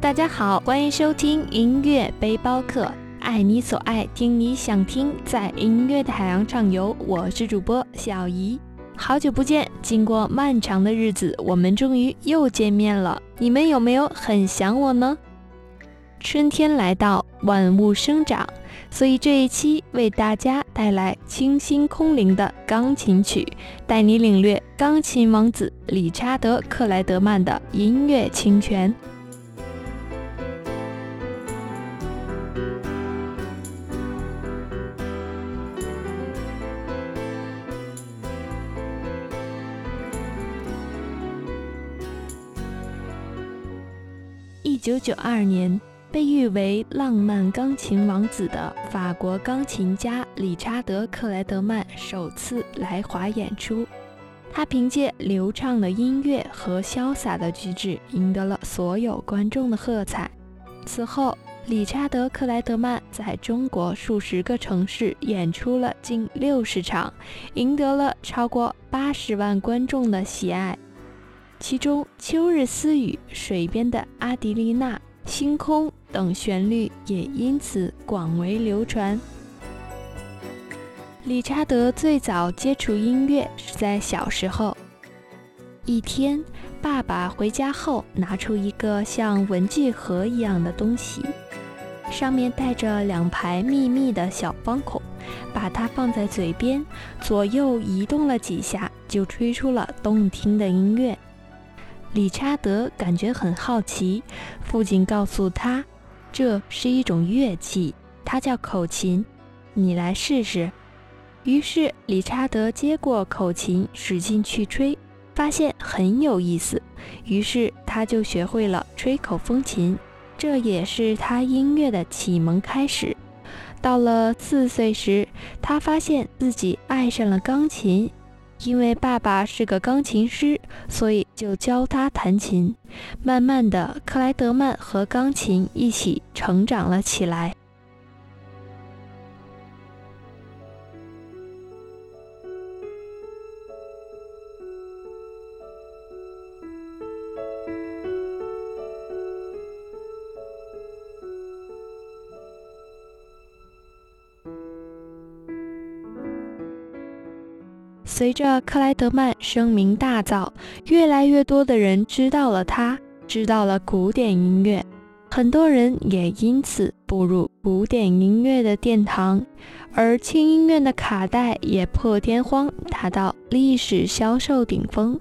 大家好，欢迎收听音乐背包客，爱你所爱，听你想听，在音乐的海洋畅游。我是主播小怡，好久不见，经过漫长的日子，我们终于又见面了。你们有没有很想我呢？春天来到，万物生长，所以这一期为大家带来清新空灵的钢琴曲，带你领略钢琴王子理查德·克莱德曼的音乐清泉。一九九二年，被誉为“浪漫钢琴王子”的法国钢琴家理查德·克莱德曼首次来华演出。他凭借流畅的音乐和潇洒的举止，赢得了所有观众的喝彩。此后，理查德·克莱德曼在中国数十个城市演出了近六十场，赢得了超过八十万观众的喜爱。其中，《秋日私语》、水边的阿迪丽娜、星空等旋律也因此广为流传。理查德最早接触音乐是在小时候。一天，爸爸回家后拿出一个像文具盒一样的东西，上面带着两排密密的小方孔，把它放在嘴边，左右移动了几下，就吹出了动听的音乐。理查德感觉很好奇，父亲告诉他，这是一种乐器，它叫口琴，你来试试。于是理查德接过口琴，使劲去吹，发现很有意思，于是他就学会了吹口风琴，这也是他音乐的启蒙开始。到了四岁时，他发现自己爱上了钢琴。因为爸爸是个钢琴师，所以就教他弹琴。慢慢的，克莱德曼和钢琴一起成长了起来。随着克莱德曼声名大噪，越来越多的人知道了他，知道了古典音乐，很多人也因此步入古典音乐的殿堂，而轻音乐的卡带也破天荒达到历史销售顶峰。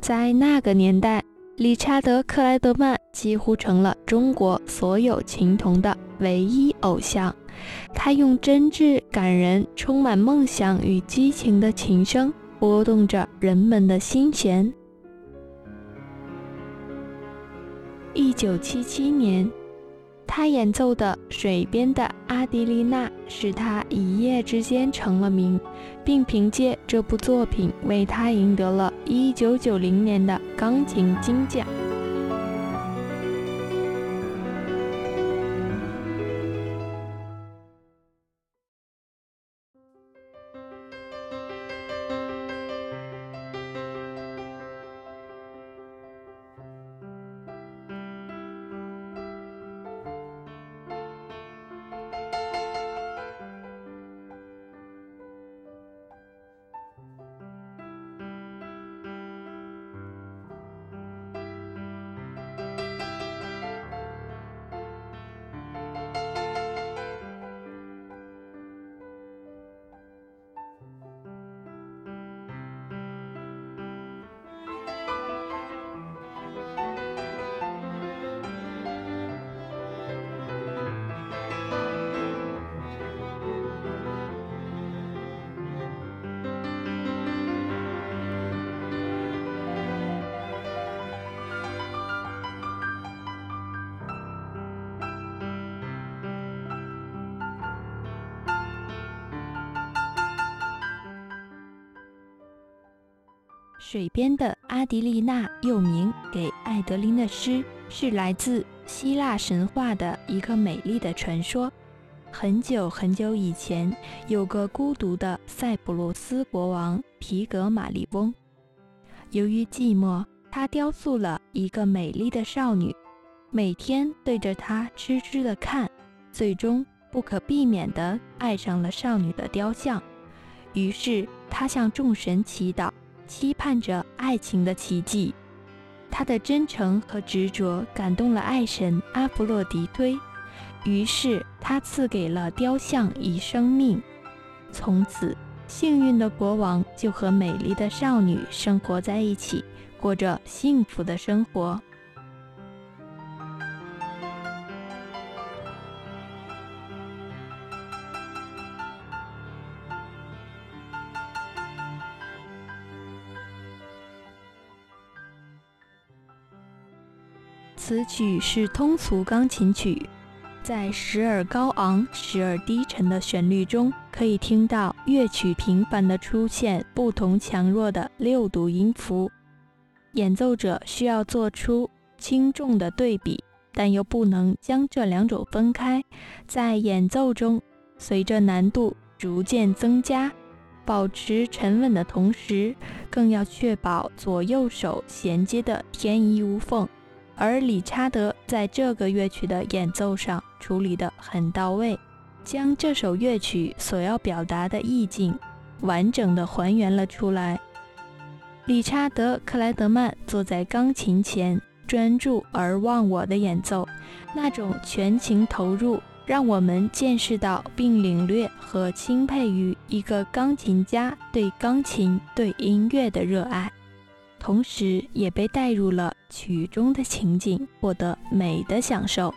在那个年代，理查德·克莱德曼几乎成了中国所有琴童的唯一偶像。他用真挚、感人、充满梦想与激情的琴声。拨动着人们的心弦。一九七七年，他演奏的《水边的阿迪丽娜》使他一夜之间成了名，并凭借这部作品为他赢得了一九九零年的钢琴金奖。水边的阿迪丽娜又名给艾德琳的诗，是来自希腊神话的一个美丽的传说。很久很久以前，有个孤独的塞浦路斯国王皮格马利翁。由于寂寞，他雕塑了一个美丽的少女。每天对着她痴痴地看，最终不可避免地爱上了少女的雕像。于是他向众神祈祷，期盼着爱情的奇迹。他的真诚和执着感动了爱神阿弗洛狄忒，于是他赐给了雕像以生命。从此，幸运的国王就和美丽的少女生活在一起，过着幸福的生活。此曲是通俗钢琴曲，在时而高昂、时而低沉的旋律中，可以听到乐曲频繁地出现不同强弱的六度音符。演奏者需要做出轻重的对比，但又不能将这两种分开。在演奏中，随着难度逐渐增加，保持沉稳的同时，更要确保左右手衔接的天衣无缝。而理查德在这个乐曲的演奏上处理得很到位，将这首乐曲所要表达的意境完整的还原了出来。理查德·克莱德曼坐在钢琴前，专注而忘我的演奏，那种全情投入，让我们见识到并领略和钦佩于一个钢琴家对钢琴、对音乐的热爱。同时，也被带入了曲中的情景，获得美的享受。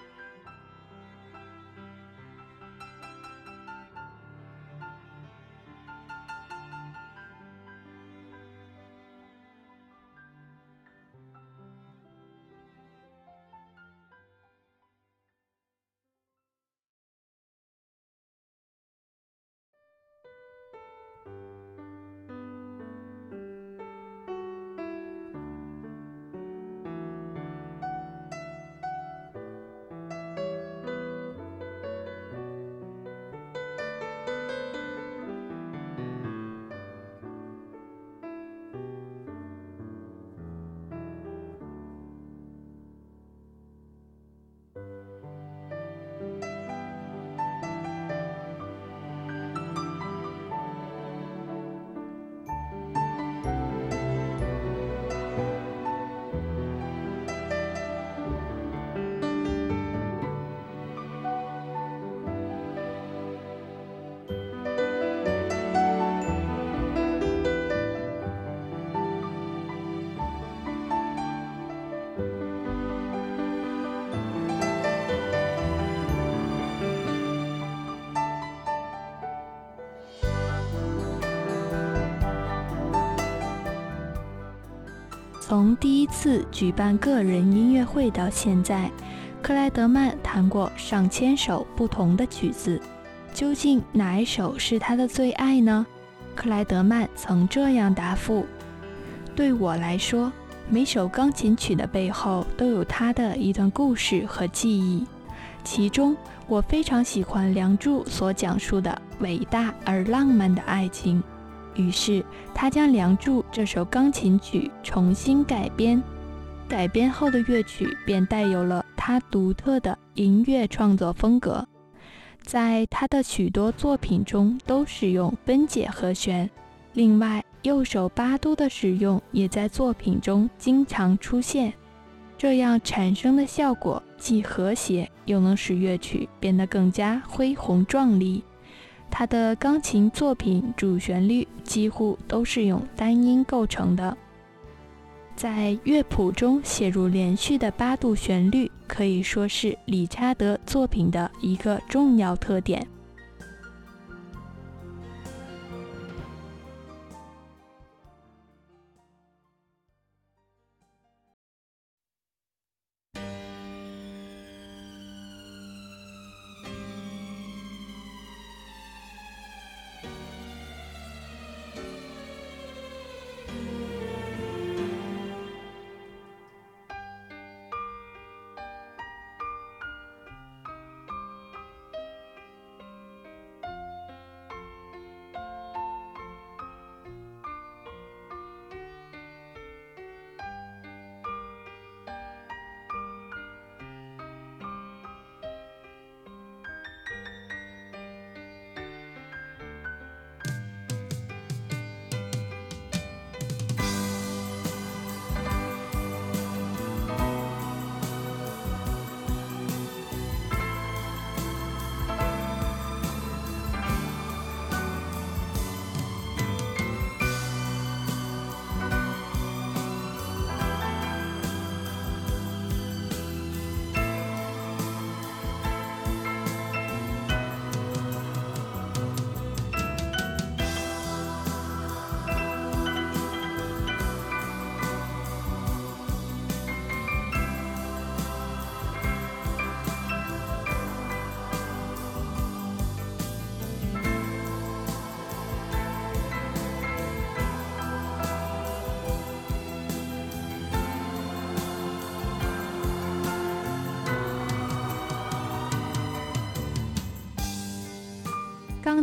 从第一次举办个人音乐会到现在，克莱德曼弹过上千首不同的曲子。究竟哪一首是他的最爱呢？克莱德曼曾这样答复：“对我来说，每首钢琴曲的背后都有他的一段故事和记忆。其中，我非常喜欢《梁祝》所讲述的伟大而浪漫的爱情。”于是，他将《梁祝》这首钢琴曲重新改编，改编后的乐曲便带有了他独特的音乐创作风格。在他的许多作品中都使用分解和弦，另外右手八度的使用也在作品中经常出现。这样产生的效果既和谐，又能使乐曲变得更加恢宏壮丽。他的钢琴作品主旋律几乎都是用单音构成的，在乐谱中写入连续的八度旋律，可以说是理查德作品的一个重要特点。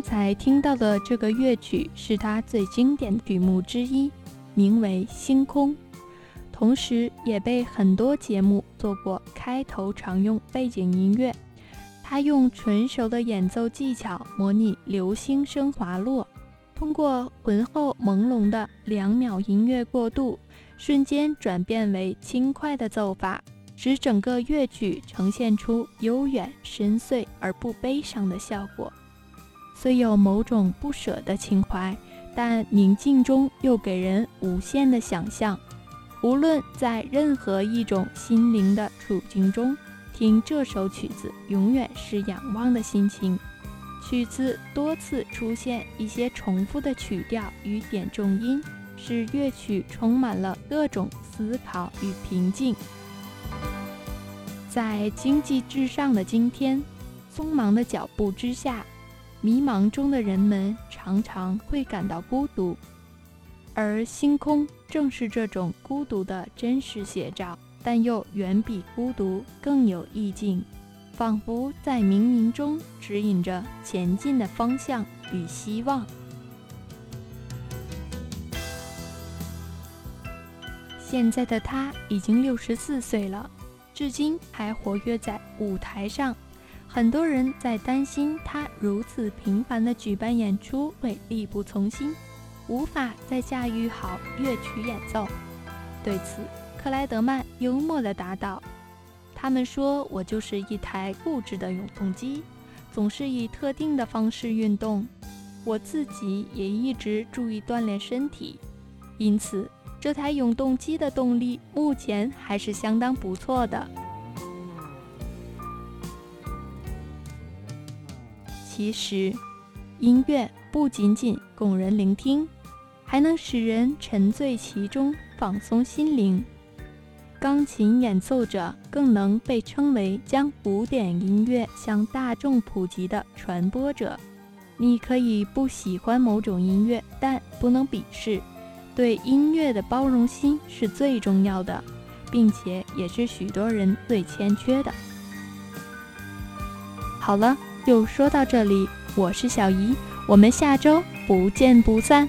刚才听到的这个乐曲是他最经典的曲目之一，名为《星空》，同时也被很多节目做过开头常用背景音乐。他用纯熟的演奏技巧模拟流星声滑落，通过浑厚朦胧的两秒音乐过渡，瞬间转变为轻快的奏法。使整个乐曲呈现出悠远、深邃而不悲伤的效果。虽有某种不舍的情怀，但宁静中又给人无限的想象。无论在任何一种心灵的处境中，听这首曲子永远是仰望的心情。曲子多次出现一些重复的曲调与点重音，使乐曲充满了各种思考与平静。在经济至上的今天，匆忙的脚步之下，迷茫中的人们常常会感到孤独，而星空正是这种孤独的真实写照，但又远比孤独更有意境，仿佛在冥冥中指引着前进的方向与希望。现在的他已经六十四岁了。至今还活跃在舞台上，很多人在担心他如此频繁地举办演出会力不从心，无法再驾驭好乐曲演奏。对此，克莱德曼幽默地答道：“他们说我就是一台固执的永动机，总是以特定的方式运动。我自己也一直注意锻炼身体，因此。”这台永动机的动力目前还是相当不错的。其实，音乐不仅仅供人聆听，还能使人沉醉其中，放松心灵。钢琴演奏者更能被称为将古典音乐向大众普及的传播者。你可以不喜欢某种音乐，但不能鄙视。对音乐的包容心是最重要的，并且也是许多人最欠缺的。好了，就说到这里，我是小姨，我们下周不见不散。